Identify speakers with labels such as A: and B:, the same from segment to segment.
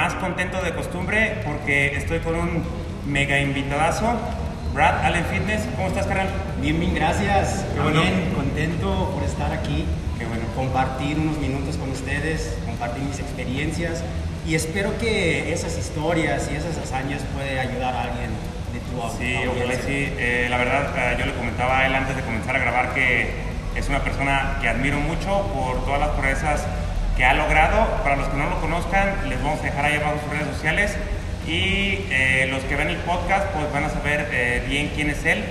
A: más contento de costumbre porque estoy con un mega invitadazo, Brad Allen Fitness. ¿Cómo estás, carnal?
B: Bien, bien, gracias.
A: Qué bueno.
B: Bien, contento por estar aquí,
A: Qué bueno.
B: compartir unos minutos con ustedes, compartir mis experiencias y espero que esas historias y esas hazañas puede ayudar a alguien de tu au-
A: Sí,
B: audiencia.
A: ojalá sí. Eh, la verdad, eh, yo le comentaba a él antes de comenzar a grabar que es una persona que admiro mucho por todas las proezas que ha logrado. Para los que no lo conozcan, les vamos a dejar ahí abajo sus redes sociales. Y eh, los que ven el podcast, pues van a saber eh, bien quién es él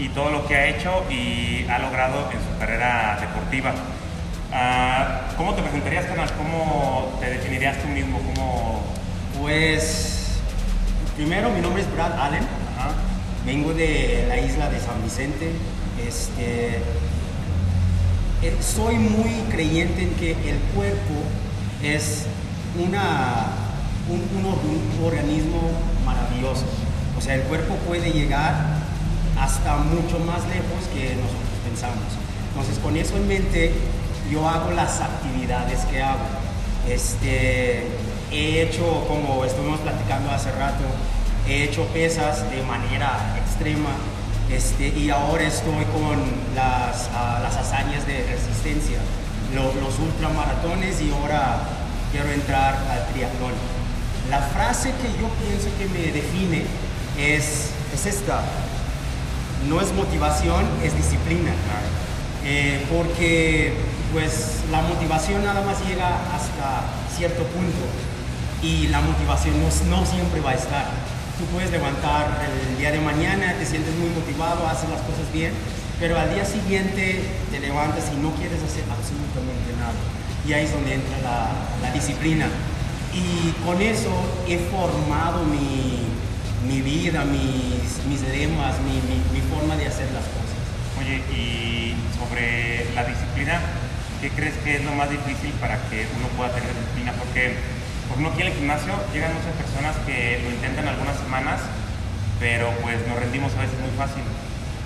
A: y todo lo que ha hecho y ha logrado en su carrera deportiva. Ah, ¿Cómo te presentarías, canal? ¿Cómo te definirías tú mismo? ¿Cómo...
B: Pues, primero, mi nombre es Brad Allen,
A: Ajá.
B: vengo de la isla de San Vicente. Este, soy muy creyente en que el cuerpo es una, un organismo maravilloso. O sea, el cuerpo puede llegar hasta mucho más lejos que nosotros pensamos. Entonces, con eso en mente, yo hago las actividades que hago. Este, he hecho, como estuvimos platicando hace rato, he hecho pesas de manera extrema este, y ahora estoy con las, ah, las hazañas de resistencia, lo- los ultramaratones y ahora quiero entrar al triatlón. La frase que yo pienso que me define es, es esta, no es motivación, es disciplina. Eh, porque pues la motivación nada más llega hasta cierto punto y la motivación no, no siempre va a estar. Tú puedes levantar el día de mañana, te sientes muy motivado, haces las cosas bien, pero al día siguiente te levantas y no quieres hacer absolutamente nada. Y ahí es donde entra la, la disciplina. Y con eso he formado mi, mi vida, mis, mis lemas, mi, mi- mi forma de hacer las cosas.
A: Oye, y sobre la disciplina, ¿qué crees que es lo más difícil para que uno pueda tener disciplina? Porque, por ejemplo, aquí en el gimnasio llegan muchas personas que lo intentan algunas semanas, pero pues nos rendimos a veces muy fácil.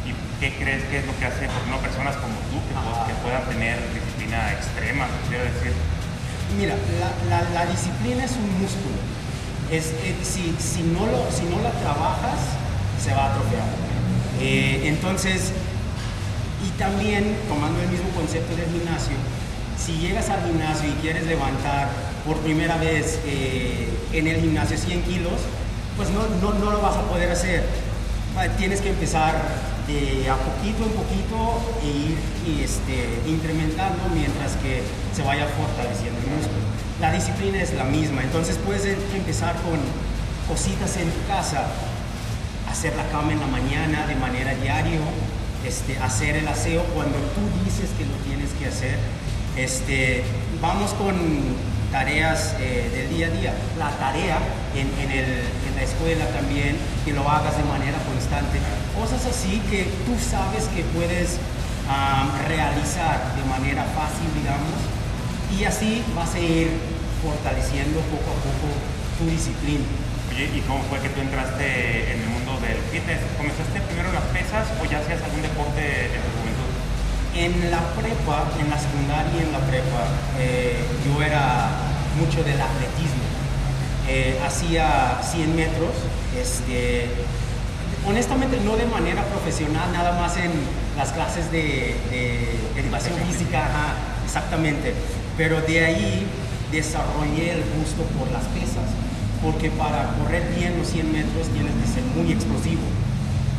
A: ¿Y qué crees que es lo que hace, por personas como tú que, pues, que puedan tener disciplina extrema, quiero decir?
B: Mira, la disciplina es un músculo. Es, eh, si, si, no lo, si no la trabajas, se va a atrofiar. Eh, entonces, y también, tomando el mismo concepto del gimnasio, si llegas al gimnasio y quieres levantar por primera vez eh, en el gimnasio 100 kilos, pues no, no, no lo vas a poder hacer. Tienes que empezar de a poquito en poquito e ir y, este, incrementando mientras que se vaya fortaleciendo el músculo. La disciplina es la misma, entonces puedes em- empezar con cositas en tu casa, hacer la cama en la mañana de manera diaria, este, hacer el aseo cuando tú dices que lo tienes que hacer. Este, vamos con tareas eh, del día a día. La tarea en, en el- en la escuela también, que lo hagas de manera constante. Cosas así que tú sabes que puedes realizar de manera fácil, digamos, y así vas a ir fortaleciendo poco a poco tu disciplina.
A: Oye, ¿y cómo fue que tú entraste en el mundo del fitness? ¿Comenzaste primero las pesas o ya hacías algún deporte en?
B: En la prepa, en la secundaria y en la prepa, eh, yo era mucho del atletismo. Eh, hacía 100 metros, este, honestamente no de manera profesional, nada más en las clases de, de educación física, ajá, exactamente. Pero de ahí desarrollé el gusto por las pesas, porque para correr bien los 100 metros tienes que ser muy explosivo.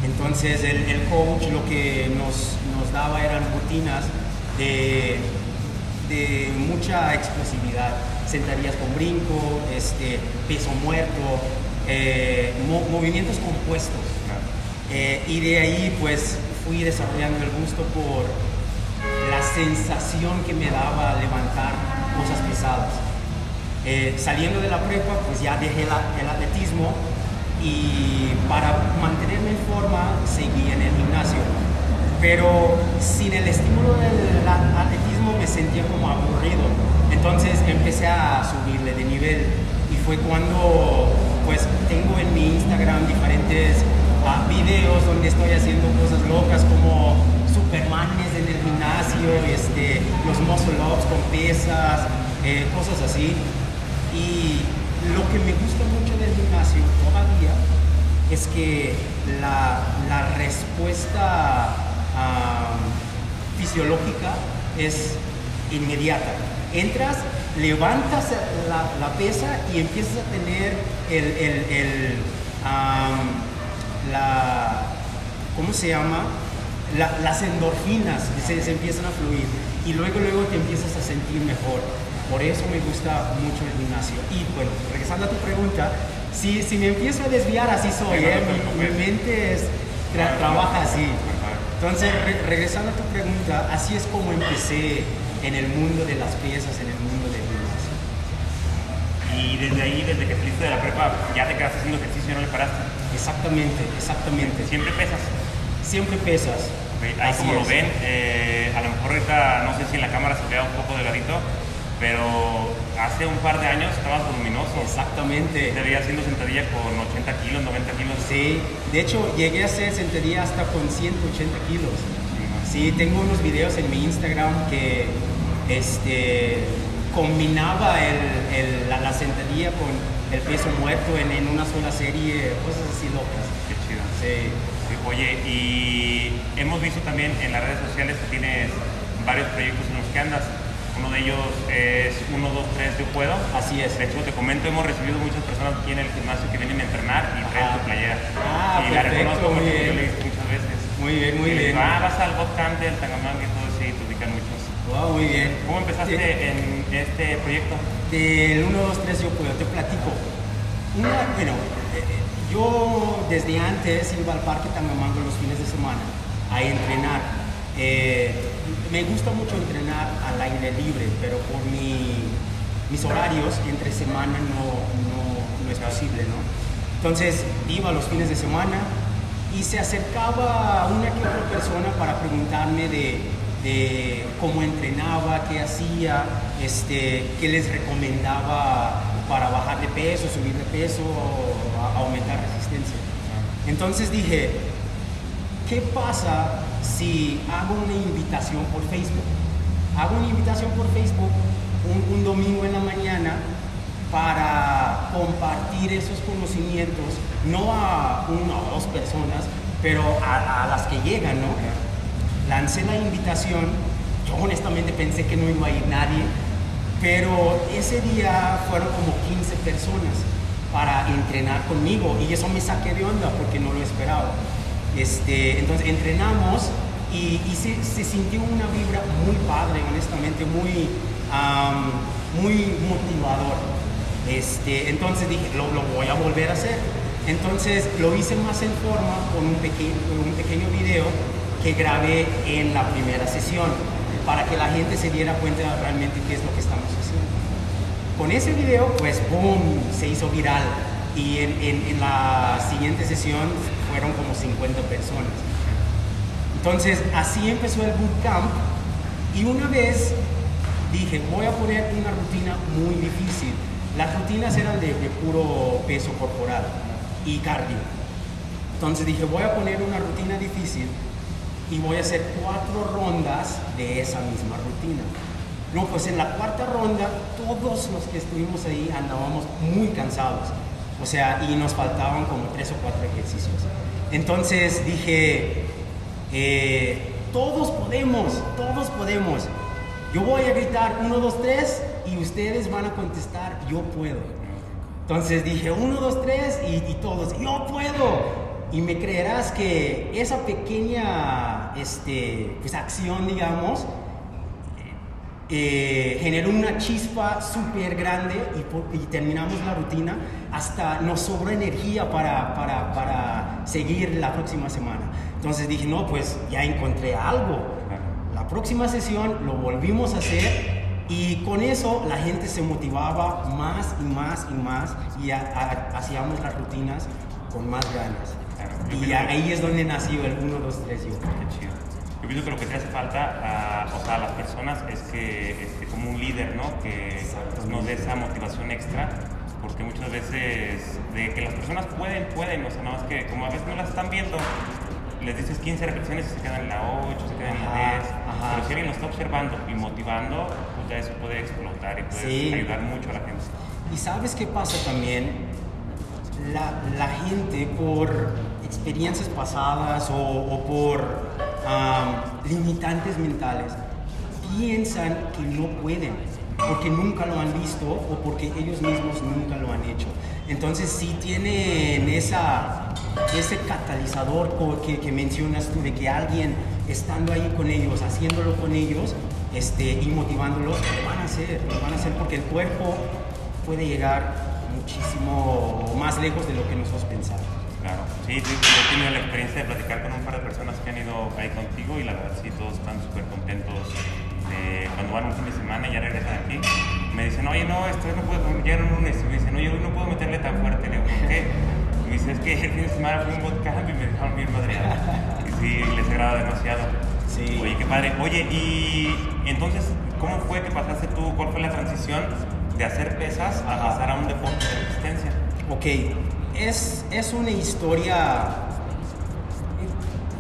B: Entonces el, el coach lo que nos, daba eran rutinas de, de mucha explosividad. Sentadillas con brinco, este, peso muerto, eh, mo- movimientos compuestos. Eh, y de ahí pues fui desarrollando el gusto por la sensación que me daba levantar cosas pesadas. Eh, saliendo de la prepa, pues ya dejé el atletismo y para mantenerme en forma seguí en el gimnasio. Pero sin el estímulo del atletismo me sentía como aburrido. Entonces empecé a subirle de nivel y fue cuando pues tengo en mi Instagram diferentes ah, videos donde estoy haciendo cosas locas como supermanes en el gimnasio, este, los muscle ups con pesas, eh, cosas así. Y lo que me gusta mucho del gimnasio todavía es que la, la respuesta ah, fisiológica es inmediata. Entras, levantas la, la pesa y empiezas a tener el, el, el, la, ¿cómo se llama? La- las endorfinas se, se empiezan a fluir y luego luego te empiezas a sentir mejor. Por eso me gusta mucho el gimnasio. Y bueno, regresando a tu pregunta, si, si me empiezo a desviar, así soy, ¿eh? mi, mi mente es, tra- trabaja así. Entonces, re- regresando a tu pregunta, así es como empecé en el mundo de las piezas, en el mundo del gimnasio.
A: Y desde ahí, desde que saliste de la prepa, ya te quedaste haciendo ejercicio y no le paraste.
B: Exactamente, exactamente.
A: Siempre pesas.
B: Siempre pesas.
A: Ok, Ahí
B: Así
A: como lo ven, eh, a lo mejor ahorita no sé si en la cámara se vea un poco delgadito, pero hace un par de años estabas voluminoso.
B: Exactamente.
A: Te veías haciendo sentadilla con 80 kilos, 90 kilos.
B: Sí, de hecho llegué a hacer sentadilla hasta con 180 kilos. Sí, tengo unos videos en mi Instagram que este, combinaba el- el- la, la sentadilla con el peso muerto en, en una sola serie, cosas así locas.
A: Qué chido.
B: Sí.
A: Sí, Oye, y hemos visto también en las redes sociales que tienes varios proyectos en los que andas. De ellos es 1, 2, 3, yo puedo.
B: Así es.
A: De hecho, te comento, hemos recibido muchas personas aquí en el gimnasio que vienen a entrenar y traen tu playera.
B: Ah,
A: y la
B: perfecto,
A: reconozco
B: muy bien.
A: muchas veces.
B: Muy bien, muy
A: Y
B: bien.
A: ah, vas al Botcamp del Tangamanga y todo eso, y te ubican muchos.
B: Wow, muy bien.
A: ¿Cómo empezaste en este proyecto?
B: Del 1, 2, 3 yo puedo, te platico. Una- bueno, eh, eh, yo desde antes iba al Parque Tangamango los fines de semana a entrenar. Eh, me gusta mucho entrenar al aire libre, pero por mi- mis horarios entre semana no, no- es posible, ¿no? Entonces iba los fines de semana y se acercaba una que otra persona para preguntarme de, cómo entrenaba, qué hacía, este, qué les recomendaba para bajar de peso, subir de peso, o aumentar resistencia. Entonces dije, ¿qué pasa si hago una invitación por Facebook? Hago una invitación por Facebook un, domingo en la mañana para compartir esos conocimientos, no a una o dos personas, pero a, a las que llegan, ¿no? Lancé la invitación, yo honestamente pensé que no iba a ir nadie, pero ese día fueron como 15 personas para entrenar conmigo y eso me saqué de onda porque no lo esperaba. Este, entonces entrenamos y, se, sintió una vibra muy padre, honestamente, muy, am, muy motivador. Este, entonces dije, lo, voy a volver a hacer. Entonces lo hice más en forma con un pequeño, video que grabé en la primera sesión para que la gente se diera cuenta realmente qué es lo que estamos haciendo. Con ese video, pues, boom, se hizo viral. Y en- en la siguiente sesión fueron como 50 personas. Entonces, así empezó el bootcamp. Y una vez dije, voy a poner una rutina muy difícil. Las rutinas eran de, de puro peso corporal y cardio. Entonces dije, voy a poner una rutina difícil y voy a hacer cuatro rondas de esa misma rutina. No, pues en la cuarta ronda todos los que estuvimos ahí andábamos muy cansados. O sea, y nos faltaban como tres o cuatro ejercicios. Entonces dije, eh, todos podemos, todos podemos. Yo voy a gritar 1, 2, 3 y ustedes van a contestar, yo puedo. Entonces dije 1, 2, 3 y, todos, yo puedo. Y me creerás que esa pequeña este, pues, acción, digamos, eh, generó una chispa súper grande y, por- y terminamos la rutina. Hasta nos sobró energía para, para, para seguir la próxima semana. Entonces dije, no, pues ya encontré algo. La próxima sesión lo volvimos a hacer y con eso la gente se motivaba más y más y más y a- a- hacíamos las rutinas con más ganas. Y ahí es donde nació el 1, 2, 3 yo.
A: Qué chido. Yo pienso que lo que te hace falta a, o sea, a las personas es que, este, como un líder, ¿no? Que nos dé esa motivación extra, porque muchas veces de que las personas pueden, pueden, o sea, nada más que como a veces no las están viendo, les dices 15 repeticiones y se quedan en la 8, se quedan en la
B: Ajá,
A: 10,
B: ajá.
A: pero si alguien lo está observando y motivando, pues ya eso puede explotar y puede ayudar mucho a la gente.
B: Y sabes qué pasa también? La, la gente por experiencias pasadas o, por limitantes mentales piensan que no pueden porque nunca lo han visto o porque ellos mismos nunca lo han hecho. Entonces sí tienen esa, ese catalizador que, que mencionas tú de que alguien estando ahí con ellos, haciéndolo con ellos este, y motivándolos, lo van a hacer, lo van a hacer porque el cuerpo puede llegar muchísimo más lejos de lo que nosotros pensamos.
A: Claro, sí, yo he tenido la experiencia de platicar con un par de personas que han ido ahí contigo y la verdad sí, todos están súper contentos cuando van un fin de semana y ya regresan aquí. Me dicen, oye, no, esto no puedo, ya un lunes. Y me dicen, oye, hoy no puedo meterle tan fuerte. Le digo, ¿por qué? Y me dice, es que el fin de semana fue un bootcamp y me dejaron bien madreado. Y sí, les agrada demasiado. Sí. Oye, qué padre. Oye, y entonces, ¿cómo fue que pasaste tú? ¿Cuál fue la transición de hacer pesas a pasar a un deporte de resistencia?
B: Ok, es, es una historia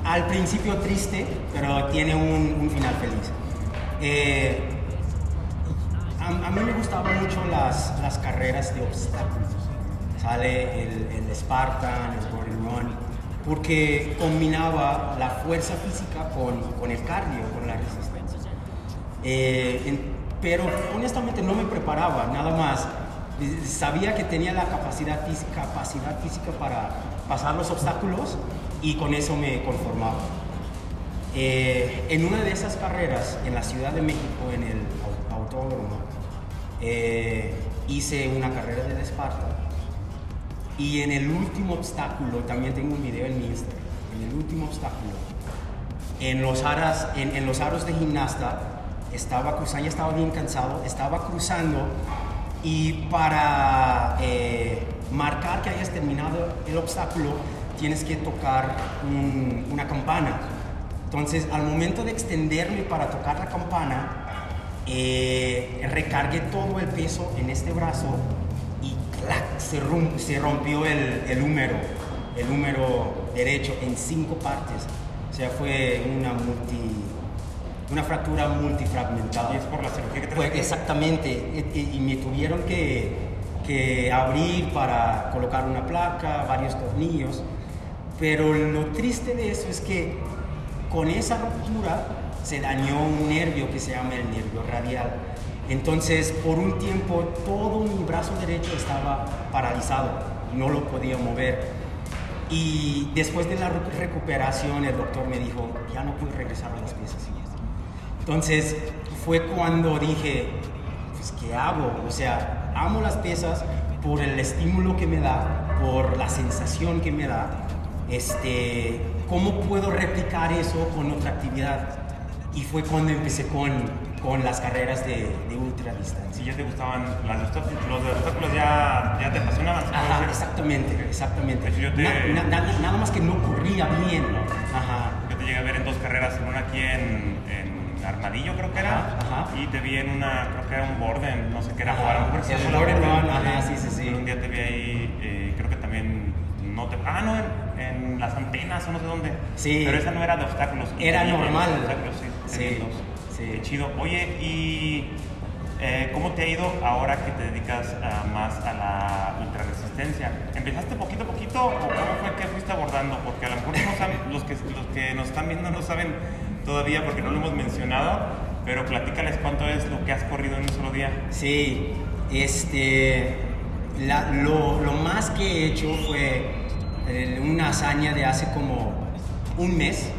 B: al principio triste, pero tiene un, final feliz. Eh, a, mí me gustaban mucho las, las carreras de obstáculos. Sale el, el Spartan, el Gordon Run, porque combinaba la fuerza física con, con el cardio, con la resistencia. Eh, pero honestamente no me preparaba, nada más. Sabía que tenía la capacidad capacidad física para pasar los obstáculos y con eso me conformaba. Eh, en una de esas carreras en la Ciudad de México, en el autódromo, eh, hice una carrera de Esparta. Y en el último obstáculo, también tengo un video en mi Instagram, en el último obstáculo, en los, aras, en, los aros de gimnasta, estaba ya estaba bien cansado, estaba cruzando y para eh, marcar que hayas terminado el obstáculo, tienes que tocar una campana entonces, al momento de extenderme para tocar la campana, eh, recargué todo el peso en este brazo y Se, se, rompió el, el, húmero, el húmero derecho en cinco partes. O sea, fue una multi, una fractura multifragmentada.
A: ¿Y es por la cirugía que te
B: fue, Exactamente, y, y, me tuvieron que, que abrir para colocar una placa, varios tornillos. Pero lo triste de eso es que con esa ruptura se dañó un nervio que se llama el nervio radial. Entonces, por un tiempo, todo mi brazo derecho estaba paralizado, no lo podía mover. Y después de la recuperación, el doctor me dijo, ya no puedo regresar a las piezas. Entonces, fue cuando dije, pues, ¿qué hago? O sea, amo las pesas por el estímulo que me da, por la sensación que me da, este, ¿cómo puedo replicar eso con otra actividad? Y fue cuando empecé con, con las carreras de, de ultra distancia.
A: ¿Y ya te gustaban las los de obstáculos ya, ya te apasionaban?
B: Ajá, exactamente, exactamente. nada más que no corría bien. Ajá.
A: Yo te llegué a ver en dos carreras, una aquí en, en Armadillo creo que era, ajá, y te vi en una, creo que era un Borden, no sé qué era, jugar
B: un El Borden, ajá, sí, sí, sí.
A: un día te vi ahí, eh, creo que también no te... Ah, no, en, las antenas o no sé dónde.
B: Sí.
A: Pero esa no era de obstáculos.
B: Era normal.
A: Obstáculos, sí. sí. chido. Oye, ¿y eh, cómo te ha ido ahora que te dedicas más a la ultraresistencia? ¿Empezaste poquito a poquito o cómo fue que fuiste abordando? Porque a lo mejor no saben, los, que, los que nos están viendo no saben todavía porque no lo hemos mencionado, pero platícales cuánto es lo que has corrido en un solo día.
B: Sí, este, lo, lo, más que he hecho fue una hazaña de hace como un mes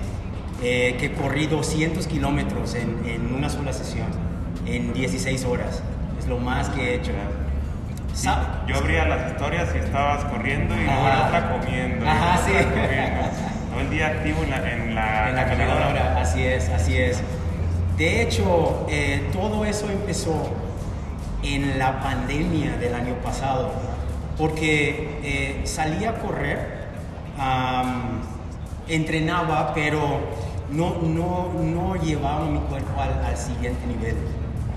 B: eh, que corrí 200 kilómetros en, en, una sola sesión, en 16 horas. Es lo más que he hecho.
A: yo abría las historias y estabas corriendo y luego otra comiendo.
B: Ajá, sí.
A: Todo el día activo en la, en la,
B: en la caminadora. Así es, así es. De hecho, eh, todo eso empezó en la pandemia del año pasado, porque eh, salí a correr entrenaba, pero no, no, no, llevaba mi cuerpo al, siguiente nivel.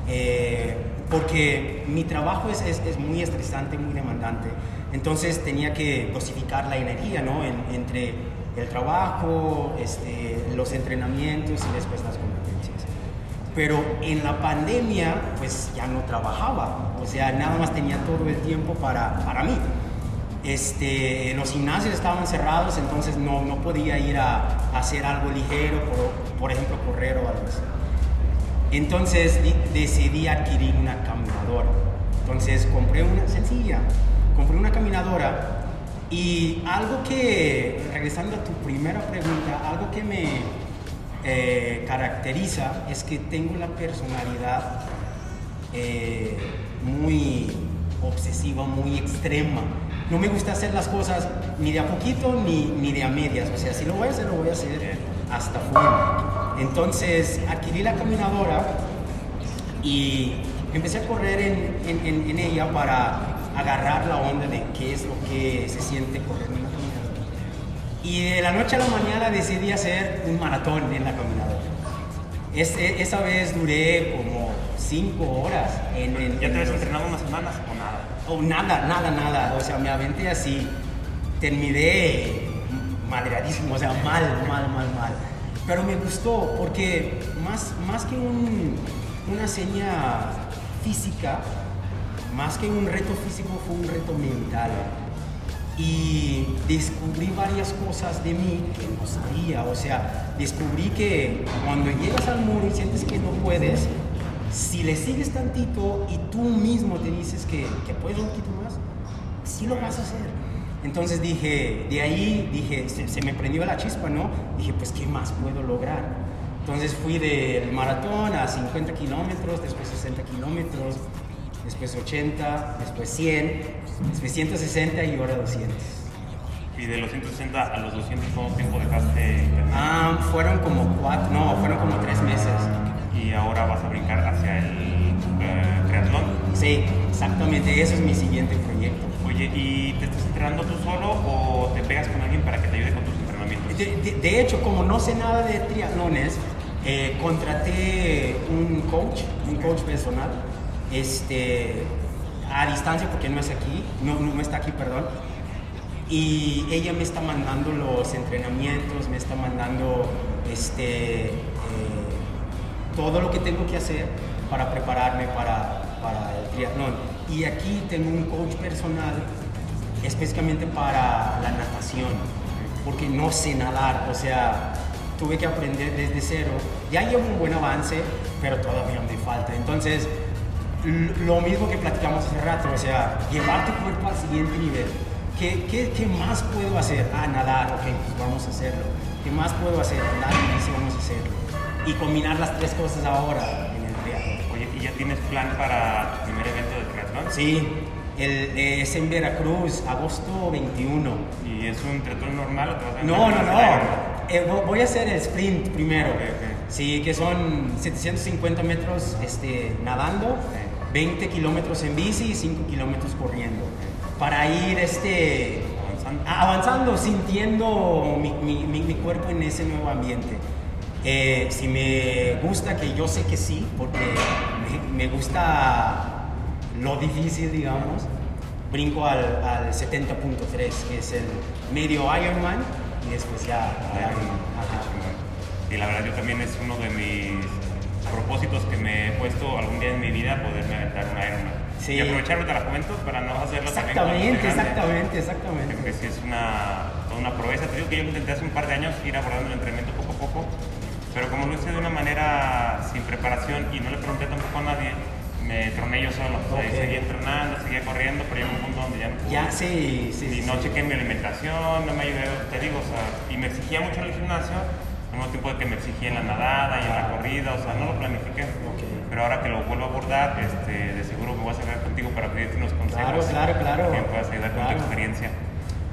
B: Eh, porque mi trabajo es, es, muy estresante, muy demandante. Entonces tenía que dosificar la energía ¿no? entre el trabajo, este, los entrenamientos y después las competencias. Pero en la pandemia, pues ya no trabajaba, o sea, nada más tenía todo el tiempo para, para mí. Este, los gimnasios estaban cerrados, entonces no, no podía ir a, hacer algo ligero, por, por, ejemplo, correr o algo así. Entonces decidí adquirir una caminadora. Entonces compré una sencilla, compré una caminadora y algo que, regresando a tu primera pregunta, algo que me eh, caracteriza es que tengo la personalidad eh, muy obsesiva, muy extrema. No me gusta hacer las cosas ni de a poquito ni, ni de a medias. O sea, si lo voy a hacer, lo voy a hacer hasta fuera. Entonces adquirí la caminadora y empecé a correr en, en, en, ella para agarrar la onda de qué es lo que se siente correr en la caminadora. Y de la noche a la mañana decidí hacer un maratón en la caminadora. E, esa vez duré como cinco horas. En,
A: en ¿Ya te habías entrenado unas semanas o nada?
B: O nada, nada, nada. O sea, me aventé así. Terminé madreadísimo, o sea, mal, mal, mal, mal. Pero me gustó porque más, más que un, una seña física, más que un reto físico, fue un reto mental. Y descubrí varias cosas de mí que no sabía. O sea, descubrí que cuando llegas al muro y sientes que no puedes, si le sigues tantito y tú mismo te dices que, que puedes un poquito más, sí lo vas a hacer. Entonces dije, de ahí dije, se, me prendió la chispa, ¿no? Dije, pues, ¿qué más puedo lograr? Entonces fui del maratón a 50 kilómetros, después 60 kilómetros, después 80, después 100, después 160 y ahora 200.
A: ¿Y de los 160 a los 200 cuánto tiempo dejaste?
B: Ah, fueron como cuatro, no, fueron como tres meses
A: y ahora vas a brincar hacia el uh, triatlón.
B: Sí, exactamente, eso es mi siguiente proyecto.
A: Oye, ¿y te estás entrenando tú solo o te pegas con alguien para que te ayude con tus entrenamientos?
B: De, de, hecho, como no sé nada de triatlones, eh, contraté un coach, un coach personal, este, a distancia porque no es aquí, no, no está aquí, perdón. Y ella me está mandando los entrenamientos, me está mandando este, eh, todo lo que tengo que hacer para prepararme para, para el triatlón. Y aquí tengo un coach personal específicamente para la natación, porque no sé nadar, o sea, tuve que aprender desde cero. Ya llevo un buen avance, pero todavía me falta. Entonces, lo mismo que platicamos hace rato, o sea, llevar tu cuerpo al siguiente nivel. ¿Qué, qué, qué más puedo hacer? Ah, nadar, ok, pues vamos a hacerlo. ¿Qué más puedo hacer? Nadar, sí, vamos a hacerlo y combinar las tres cosas ahora en el triatlón.
A: Oye, ¿y ya tienes plan para tu primer evento de triatlón?
B: Sí, el, es en Veracruz, agosto 21.
A: ¿Y es un triatlón normal o te vas a
B: No, no, no. Eh, voy a hacer el sprint primero. Sí, que son 750 metros este, nadando, 20 kilómetros en bici y 5 kilómetros corriendo. Para ir este, avanzando, avanzando sintiendo mi, mi, mi cuerpo en ese nuevo ambiente. Eh, si me gusta, que yo sé que sí, porque me, gusta lo difícil, digamos, brinco al, al 70.3, que es el medio Ironman, y después ya...
A: Y la verdad yo también es uno de mis propósitos que me he puesto algún día en mi vida, poderme aventar un Ironman. Sí. Y aprovecharme de la juventud para no hacerlo
B: Exactamente, exactamente, exactamente.
A: Porque sí es una, toda una proeza. Te digo que yo intenté hace un par de años ir abordando el entrenamiento poco a poco pero como lo hice de una manera sin preparación y no le pregunté tampoco a nadie, me troné yo solo. O sea, seguía entrenando, seguía corriendo, pero llegó un punto donde ya no pude.
B: Ya, sí, sí.
A: Y no chequé mi alimentación, no me ayudé, te digo, o sea, y me exigía mucho en el gimnasio, al mismo tiempo de que me exigía en la nadada y en la corrida, o sea, no lo planifiqué. Pero ahora que lo vuelvo a abordar, este, de seguro me voy a acercar contigo para pedirte unos consejos.
B: Claro, claro, claro.
A: Que me puedas ayudar con tu experiencia.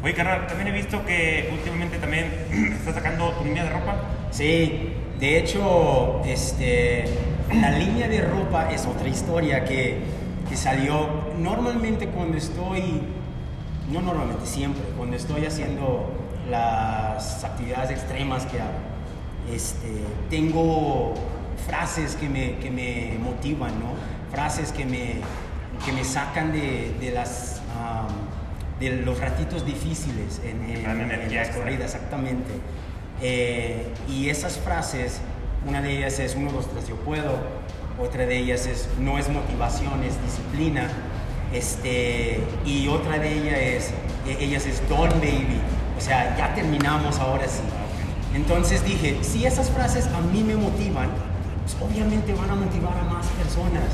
A: Oye, carnal, también he visto que últimamente también estás sacando tu línea de ropa.
B: Sí, de hecho, este, la línea de ropa es otra historia que, que salió normalmente cuando estoy, no normalmente, siempre, cuando estoy haciendo las actividades extremas que hago. Este, tengo frases que me, que me motivan, ¿no? frases que me, que me sacan de, de las, de los ratitos difíciles en, en, en las corridas, exactamente. Eh, y esas frases Una de ellas es 1, 2, 3, yo puedo. Otra de ellas es no es motivación, es disciplina. Este, y otra de ellas es, e, ellas es Don Baby. O sea, ya terminamos ahora sí. Entonces dije, si esas frases a mí me motivan, pues obviamente van a motivar a más personas.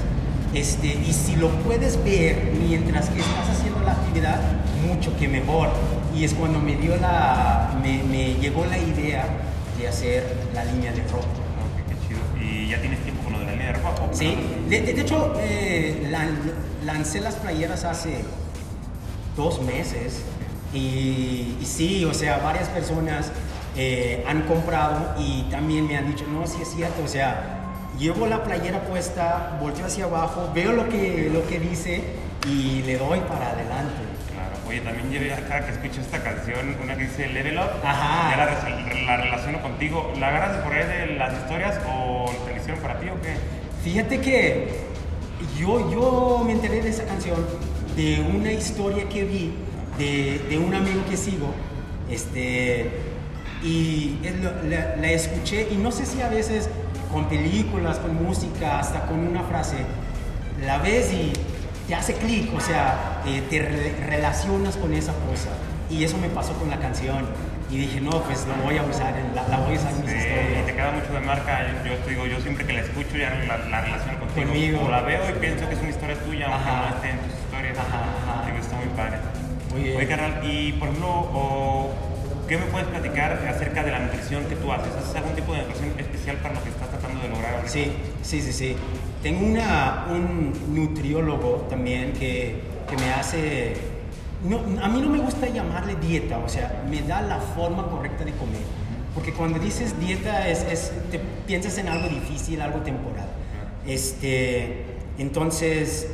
B: Este, y si lo puedes ver mientras que estás haciendo la actividad, mucho que mejor. Y es cuando me dio la, me, me llegó la idea de hacer la línea de ropa.
A: qué chido. ¿Y ya tienes tiempo con lo de la línea de ropa?
B: Sí, de, de, hecho eh, lan, lancé las playeras hace dos meses y, y, sí, o sea, varias personas eh, han comprado y también me han dicho, no, sí es cierto, o sea, llevo la playera puesta, volteo hacia abajo, veo lo que, lo que dice y le doy para adelante.
A: Claro, oye, también llevé acá que escucho esta canción, una que dice Level Up,
B: Ajá.
A: ya la, la relaciono contigo. ¿La agarras por ahí de las historias o la hicieron para ti o qué?
B: Fíjate que yo, yo me enteré de esa canción de una historia que vi de, de un amigo que sigo, este, y la, la, escuché y no sé si a veces con películas, con música, hasta con una frase, la ves y te hace clic, o sea, eh, te re relacionas con esa cosa. Y eso me pasó con la canción. Y dije, no, pues lo voy a usar, la, la, voy a usar en mis
A: sí,
B: historias.
A: Y te queda mucho de marca. Yo, yo, te digo, yo siempre que la escucho ya la, la relación contigo.
B: Conmigo.
A: O la veo y pienso que es una historia tuya, aunque
B: Ajá.
A: no esté en tus historias.
B: Ajá, ajá.
A: Digo, está muy padre.
B: Muy bien.
A: Oye, carnal, y por ejemplo, o, ¿qué me puedes platicar acerca de la nutrición que tú haces? ¿Haces algún tipo de nutrición especial para lo que estás tratando de lograr?
B: Sí, sí, sí, sí. Tengo una, un nutriólogo también que, que me hace... No, a mí no me gusta llamarle dieta, o sea, me da la forma correcta de comer. Porque cuando dices dieta, es, es te piensas en algo difícil, algo temporal. Este, entonces,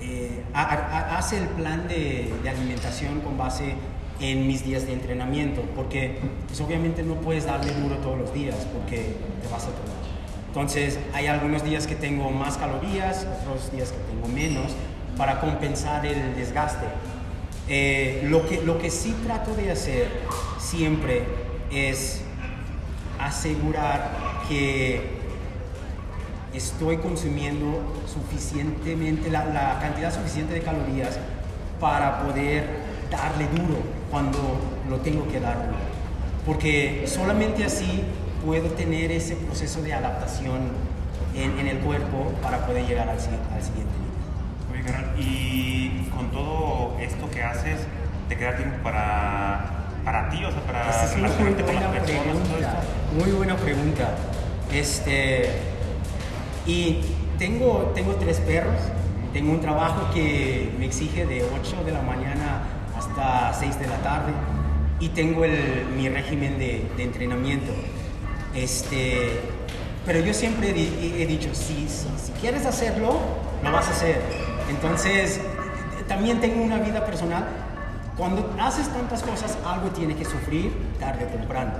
B: eh, ha, ha, hace el plan de, de alimentación con base en mis días de entrenamiento, porque pues obviamente no puedes darle duro todos los días porque te vas a tomar. Entonces hay algunos días que tengo más calorías, otros días que tengo menos, para compensar el desgaste. Eh, lo, que, lo que sí trato de hacer siempre es asegurar que estoy consumiendo suficientemente, la, la cantidad suficiente de calorías para poder darle duro cuando lo tengo que dar. Porque solamente así puedo tener ese proceso de adaptación en, en el cuerpo para poder llegar al, al siguiente nivel.
A: Oye, carnal, y con todo esto que haces, ¿te queda tiempo para, para ti? O sea, para
B: Esa es muy buena pregunta. Muy buena pregunta. Este, y tengo, tengo tres perros. Tengo un trabajo que me exige de 8 de la mañana hasta 6 de la tarde y tengo el, mi régimen de, de, entrenamiento. Este, pero yo siempre he, he dicho, si, si, si, quieres hacerlo, lo vas a hacer. Entonces, también tengo una vida personal. Cuando haces tantas cosas, algo tiene que sufrir tarde o temprano.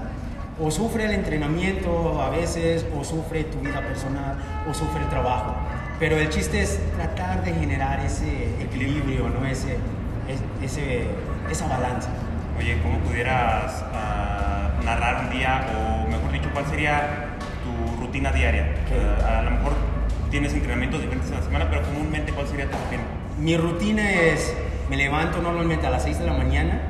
B: O sufre el entrenamiento a veces, o sufre tu vida personal, o sufre el trabajo. Pero el chiste es tratar de generar ese equilibrio, ¿no? ese, ese, esa balanza.
A: Oye, ¿cómo pudieras uh, narrar un día, o mejor dicho, cuál sería tu rutina diaria? Uh, a lo mejor tienes entrenamientos diferentes en la semana, pero comúnmente, ¿cuál sería tu rutina?
B: Mi rutina es, me levanto normalmente a las 6 de la mañana,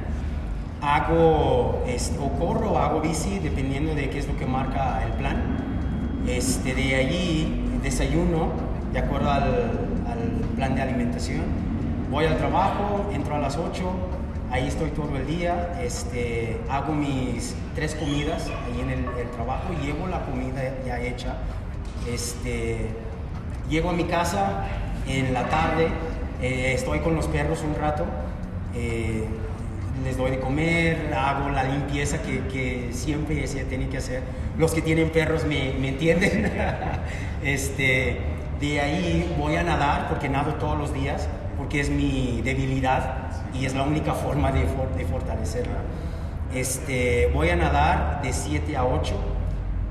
B: hago, este, o corro o hago bici, dependiendo de qué es lo que marca el plan. Este, de allí desayuno, de acuerdo al, al plan de alimentación. Voy al trabajo, entro a las 8, ahí estoy todo el día, este, hago mis tres comidas ahí en el, el, trabajo, llevo la comida ya hecha, este, llego a mi casa en la tarde, eh, estoy con los perros un rato, eh, les doy de comer, hago la limpieza que, que, siempre se tiene que hacer. Los que tienen perros me, me entienden. este, de ahí voy a nadar, porque nado todos los días, porque es mi debilidad y es la única forma de, for, de fortalecerla. Este, voy a nadar de 7 a 8,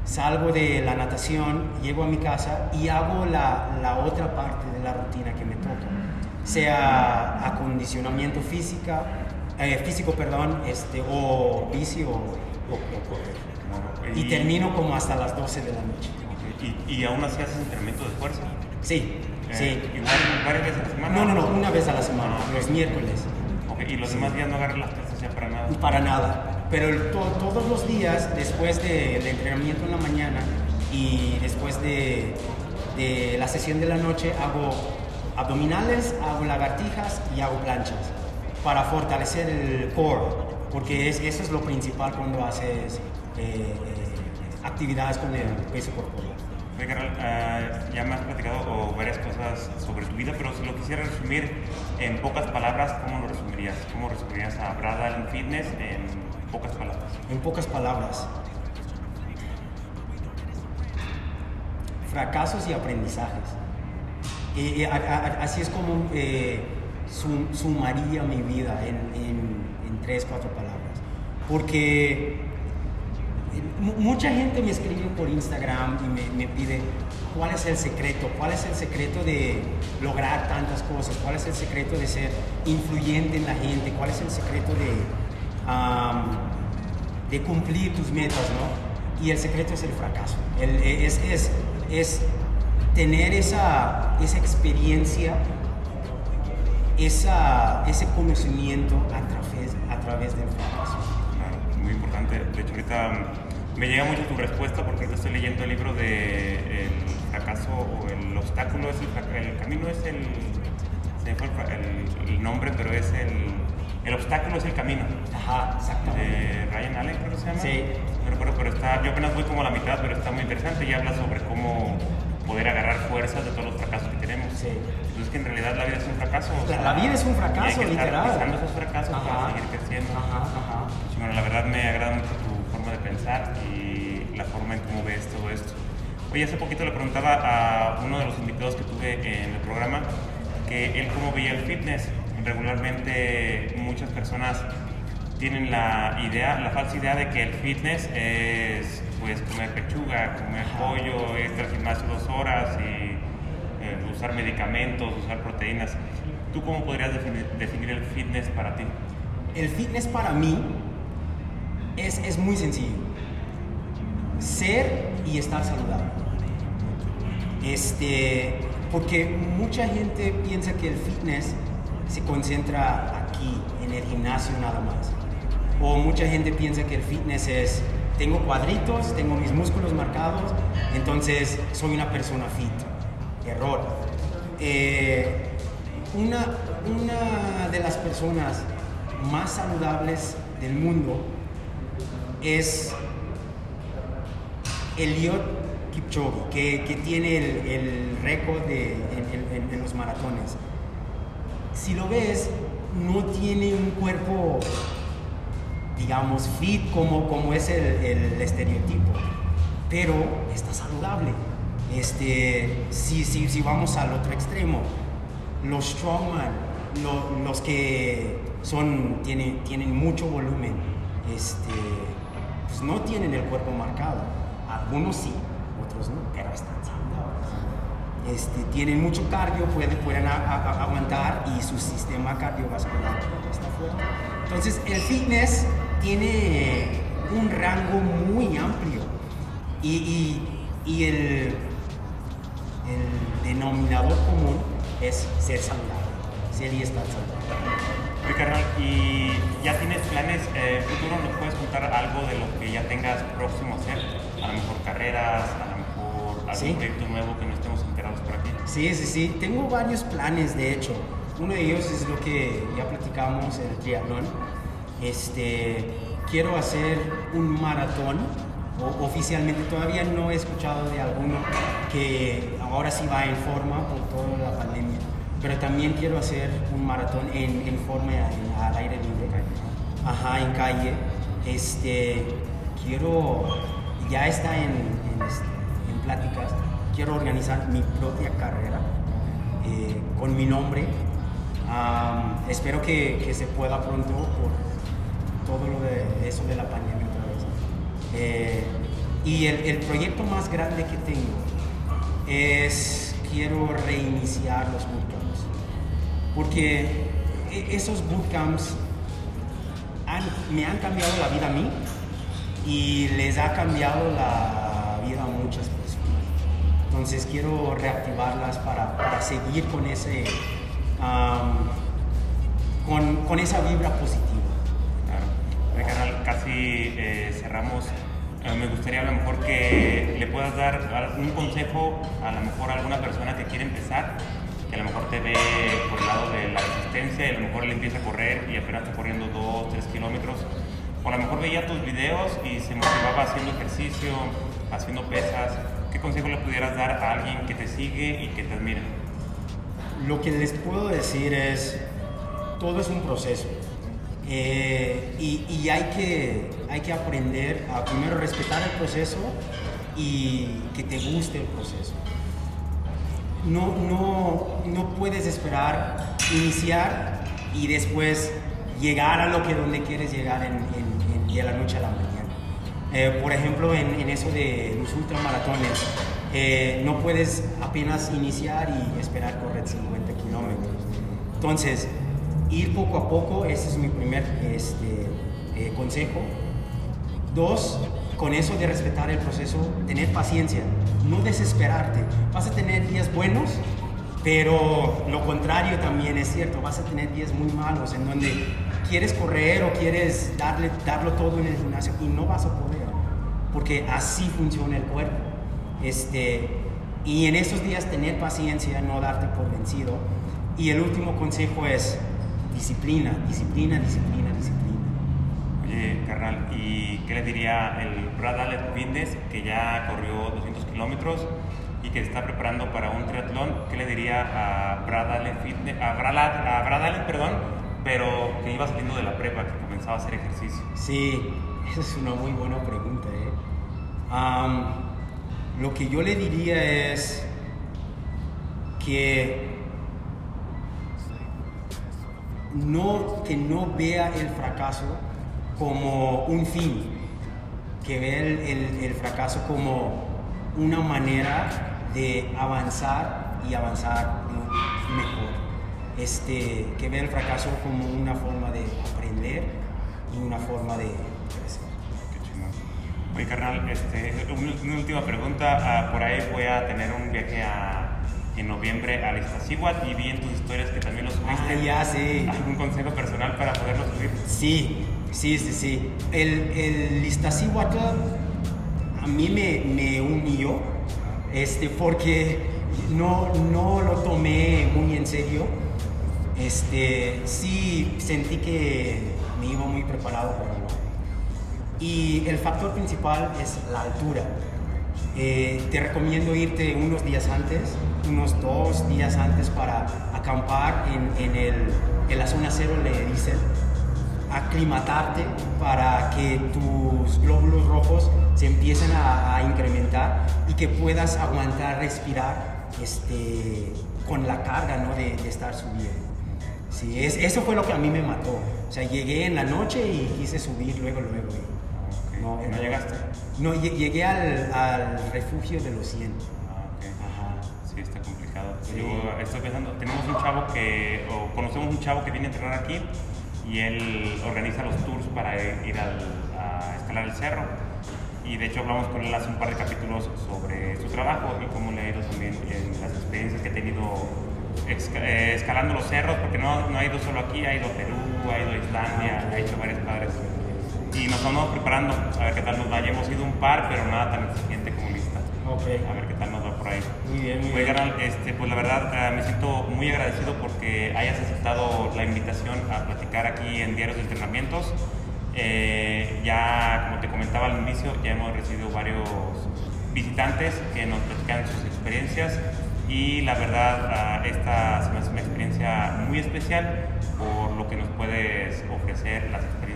B: salgo de la natación, llego a mi casa y hago la, la otra parte de la rutina que me toca, sea acondicionamiento física, eh, físico, perdón, este, o bici o, o, o correr. Y, termino como hasta las 12 de la noche.
A: ¿Y, y aún así haces entrenamiento de fuerza?
B: Sí,
A: Eh,
B: sí.
A: ¿Igual varias veces a la semana?
B: No, no, no, una vez a la semana, los miércoles.
A: ¿Y los demás días no agarras las pesas ya para nada?
B: Para nada. Pero el- to- todos los días, después del entrenamiento en la mañana y después de, de la sesión de la noche, hago abdominales, hago lagartijas y hago planchas para fortalecer el core, porque es, eso es lo principal cuando haces eh, eh, actividades con el peso corporal.
A: Ya me has platicado varias cosas sobre tu vida, pero si lo quisiera resumir en pocas palabras, ¿cómo lo resumirías? ¿Cómo resumirías a Brad Allen Fitness en pocas palabras?
B: En pocas palabras, fracasos y aprendizajes. Eh, eh, a- así es como eh, sum- sumaría mi vida en, tres, cuatro palabras. Porque eh, mu- mucha gente me escribe por Instagram y me, me pide cuál es el secreto, cuál es el secreto de lograr tantas cosas, cuál es el secreto de ser influyente en la gente, cuál es el secreto de, cumplir tus metas. Y el secreto es el fracaso, es, tener esa, experiencia, ese conocimiento a través, a través del fracaso.
A: Claro, muy importante. De hecho, ahorita me llega mucho tu respuesta porque estoy leyendo el libro de fracaso o el obstáculo es el, el camino es el, se fue el el- nombre, pero es el, el obstáculo es el camino.
B: Ajá, exactamente.
A: de Ryan Allen, creo que se llama.
B: Sí.
A: No recuerdo, pero está, yo apenas voy como a la mitad, pero está muy interesante y habla sobre cómo poder agarrar fuerzas de todos los fracasos que tenemos.
B: Sí.
A: Entonces que en realidad la vida es un fracaso. o
B: La,
A: sea,
B: la vida es un
A: y hay
B: fracaso,
A: que estar
B: literal.
A: pisando esos fracasos
B: Ajá.
A: para seguir creciendo.
B: Ajá, ajá.
A: Bueno, la verdad me agrada mucho tu forma de pensar y la forma en cómo ves todo esto. Oye, hace poquito le preguntaba a uno de los invitados que tuve en el programa que él cómo veía el fitness. Regularmente muchas personas tienen la idea, la falsa idea de que el fitness es pues comer pechuga, comer pollo, ir al gimnasio dos horas y eh, usar medicamentos, usar proteínas. ¿Tú cómo podrías definir, definir el fitness para ti?
B: El fitness para mí es, es muy sencillo. Ser y estar saludable. Este, porque mucha gente piensa que el fitness se concentra aquí, en el gimnasio nada más. O mucha gente piensa que el fitness es, tengo cuadritos, tengo mis músculos marcados, entonces soy una persona fit. Error. Eh, una, una de las personas más saludables del mundo es Eliot Kipchoge, que, que tiene el, el récord en los maratones. Si lo ves, no tiene un cuerpo, digamos, fit como, como es el, el estereotipo, pero está saludable. Este, si, si, si vamos al otro extremo, los strongman, lo- los que son, tienen, tienen mucho volumen, este, pues no tienen el cuerpo marcado. Algunos sí, otros no, pero están. Este, tienen mucho cardio, pueden, aguantar y su sistema cardiovascular está fuerte. Entonces, el fitness tiene un rango muy amplio y, y- el, denominador común es ser saludable, ser y estar saludable.
A: Oye, ¿y ya tienes planes eh, futuros? ¿Nos puedes contar algo de lo que ya tengas próximo a hacer? A lo mejor carreras, algún
B: Sí.
A: proyecto nuevo que no estemos enterados por aquí.
B: Sí, sí, sí. Tengo varios planes, de hecho. Uno de ellos es lo que ya platicamos, el triatlón. Este, quiero hacer un maratón. O- oficialmente todavía no he escuchado de alguno que ahora sí va en forma por toda la pandemia. Pero también quiero hacer un maratón en, en forma en- al aire libre. Ajá, en calle. Este, quiero, ya está en, en, este, en pláticas, quiero organizar mi propia carrera eh, con mi nombre. Espero que, se pueda pronto por todo lo de eso de la pandemia otra vez. Eh, y el, el proyecto más grande que tengo es quiero reiniciar los bootcamps. Porque e- esos bootcamps han- me han cambiado la vida a mí y les ha cambiado la Entonces quiero reactivarlas para, para seguir con, ese, con, con, esa vibra positiva.
A: Claro. casi eh, cerramos. Eh, me gustaría a lo mejor que le puedas dar un consejo a lo mejor a alguna persona que quiere empezar que a lo mejor te ve por el lado de la resistencia y a lo mejor le empieza a correr y apenas está corriendo 2, 3 kilómetros. O a lo mejor veía tus videos y se motivaba haciendo ejercicio, haciendo pesas. ¿Qué consejo le pudieras dar a alguien que te sigue y que te admira?
B: Lo que les puedo decir es, todo es un proceso. Eh, y, hay, que, hay que aprender a primero respetar el proceso y que te guste el proceso no, no, no puedes esperar iniciar y después llegar a lo que donde quieres llegar en, en, la noche a la mañana. Eh, por ejemplo, en, eso de los ultramaratones, eh, no puedes apenas iniciar y esperar correr 50 kilómetros. Entonces, ir poco a poco, ese es mi primer este, eh, consejo. Dos, con eso de respetar el proceso, tener paciencia, no desesperarte. Vas a tener días buenos, pero lo contrario también es cierto, vas a tener días muy malos en donde quieres correr o quieres darle, darlo todo en el gimnasio y no vas a poder, porque así funciona el cuerpo. Este, y en esos días tener paciencia, no darte por vencido. Y el último consejo es disciplina, disciplina, disciplina, disciplina.
A: Oye, carnal, ¿y qué le diría el Brad Allen Fitness que ya corrió 200 kilómetros y que está preparando para un triatlón? ¿Qué le diría a Brad Allen Fitness, a Brad, a Brad Allen, perdón, pero que iba saliendo de la prepa, que comenzaba a hacer ejercicio?
B: Sí, es una muy buena pregunta. ¿eh? lo que yo le diría es que no, que no vea el fracaso como un fin, que ve el, el, fracaso como una manera de avanzar y avanzar mejor. Este, que ve el fracaso como una forma de aprender y una forma de crecer.
A: Oye, carnal, este, una, última pregunta. Ah, por ahí voy a tener un viaje a, en noviembre al Iztaccíhuatl y vi en tus historias que también lo subiste.
B: Ah, ya, sí.
A: ¿Algún consejo personal para poderlo subir?
B: Sí, Sí, sí, sí. El, el Iztaccíhuatl a mí me, me unió, este, porque no, no lo tomé muy en serio. Este, sí sentí que me iba muy preparado para. Y el factor principal es la altura. Eh, te recomiendo irte unos días antes, unos dos días antes para acampar en, en, el, en la zona cero, le dicen aclimatarte para que tus glóbulos rojos se empiecen a, incrementar y que puedas aguantar, respirar este, con la carga ¿no? de, estar subiendo. Sí, es, eso fue lo que a mí me mató. O sea, llegué en la noche y quise subir luego, luego.
A: No, no, llegaste?
B: No, llegué al, al, refugio de los 100.
A: Ah, Ajá. Sí, está complicado. Yo estoy pensando, tenemos un chavo que, o conocemos un chavo que viene a entrenar aquí y él organiza los tours para ir a escalar el cerro. Y de hecho hablamos con él hace un par de capítulos sobre su trabajo y cómo le ha ido también en las experiencias que ha tenido eh, escalando los cerros, porque no, no ha ido solo aquí, ha ido a Perú, ha ido a Islandia, ha hecho varios padres. Y nos estamos preparando a ver qué tal nos va. Ya hemos ido un par, pero nada tan exigente como lista.
B: Okay.
A: A ver qué tal nos va por ahí.
B: Muy bien, muy bien.
A: este, pues la verdad eh, me siento muy agradecido porque hayas aceptado la invitación a platicar aquí en Diarios de Entrenamientos. Eh, ya, como te comentaba al inicio, ya hemos recibido varios visitantes que nos platican sus experiencias y la verdad esta se me hace una experiencia muy especial por lo que nos puedes ofrecer, las experiencias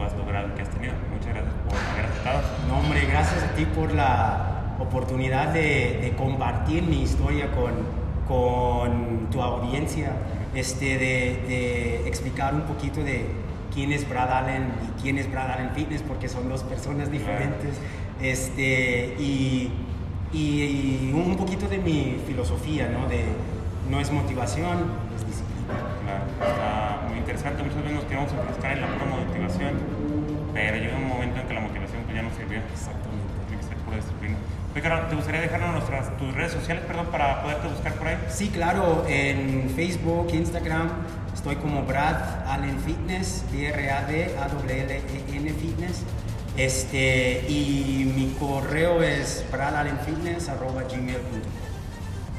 A: tú has logrado y que has tenido. Muchas gracias por haber aceptado.
B: No, hombre, gracias a ti por la oportunidad de, compartir mi historia con, con tu audiencia, este, de, explicar un poquito de quién es Brad Allen y quién es Brad Allen Fitness, porque son dos personas diferentes, este, y, y, un poquito de mi filosofía, ¿no? De, no es motivación, es disciplina.
A: está muy interesante. Muchas veces nos queremos enfrascar en la pura motivación pero llega un momento en que la motivación pues, ya no sirvió.
B: Exactamente.
A: Tiene que ser pura disciplina. Oye, Carol, ¿te gustaría dejarnos nuestras, tus redes sociales, perdón, para poderte buscar por ahí?
B: Sí, claro, en Facebook, Instagram, estoy como Brad Allen Fitness, B-R-A-D, A-W-L-E-N Fitness. Este, y mi correo es bradallenfitness.gmail.com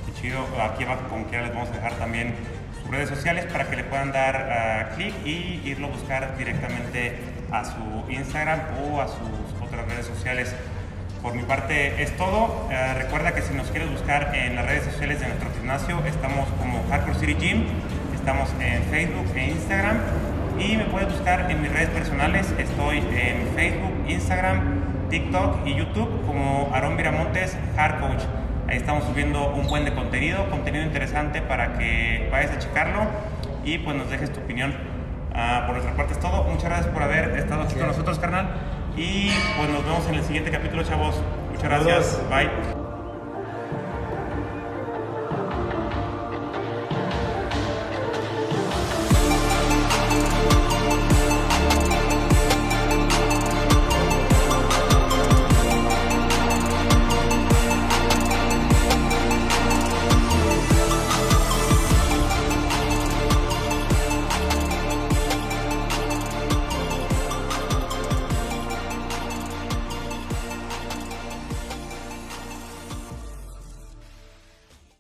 A: Qué chido. Aquí abajo, como quiera, les vamos a dejar también redes sociales para que le puedan dar ah, clic y irlo a buscar directamente a su Instagram o a sus otras redes sociales. Por mi parte es todo. Eh, recuerda que si nos quieres buscar en las redes sociales de nuestro gimnasio, estamos como Hardcore City Gym, estamos en Facebook e Instagram y me puedes buscar en mis redes personales. Estoy en Facebook, Instagram, TikTok y YouTube como Aaron Viramontes Hard Coach. Estamos subiendo un buen de contenido, contenido interesante para que vayas a checarlo y pues nos dejes tu opinión. Ah, por nuestra parte es todo. Muchas gracias por haber estado aquí con nosotros, carnal. Y pues nos vemos en el siguiente capítulo, chavos. Muchas gracias. Bye.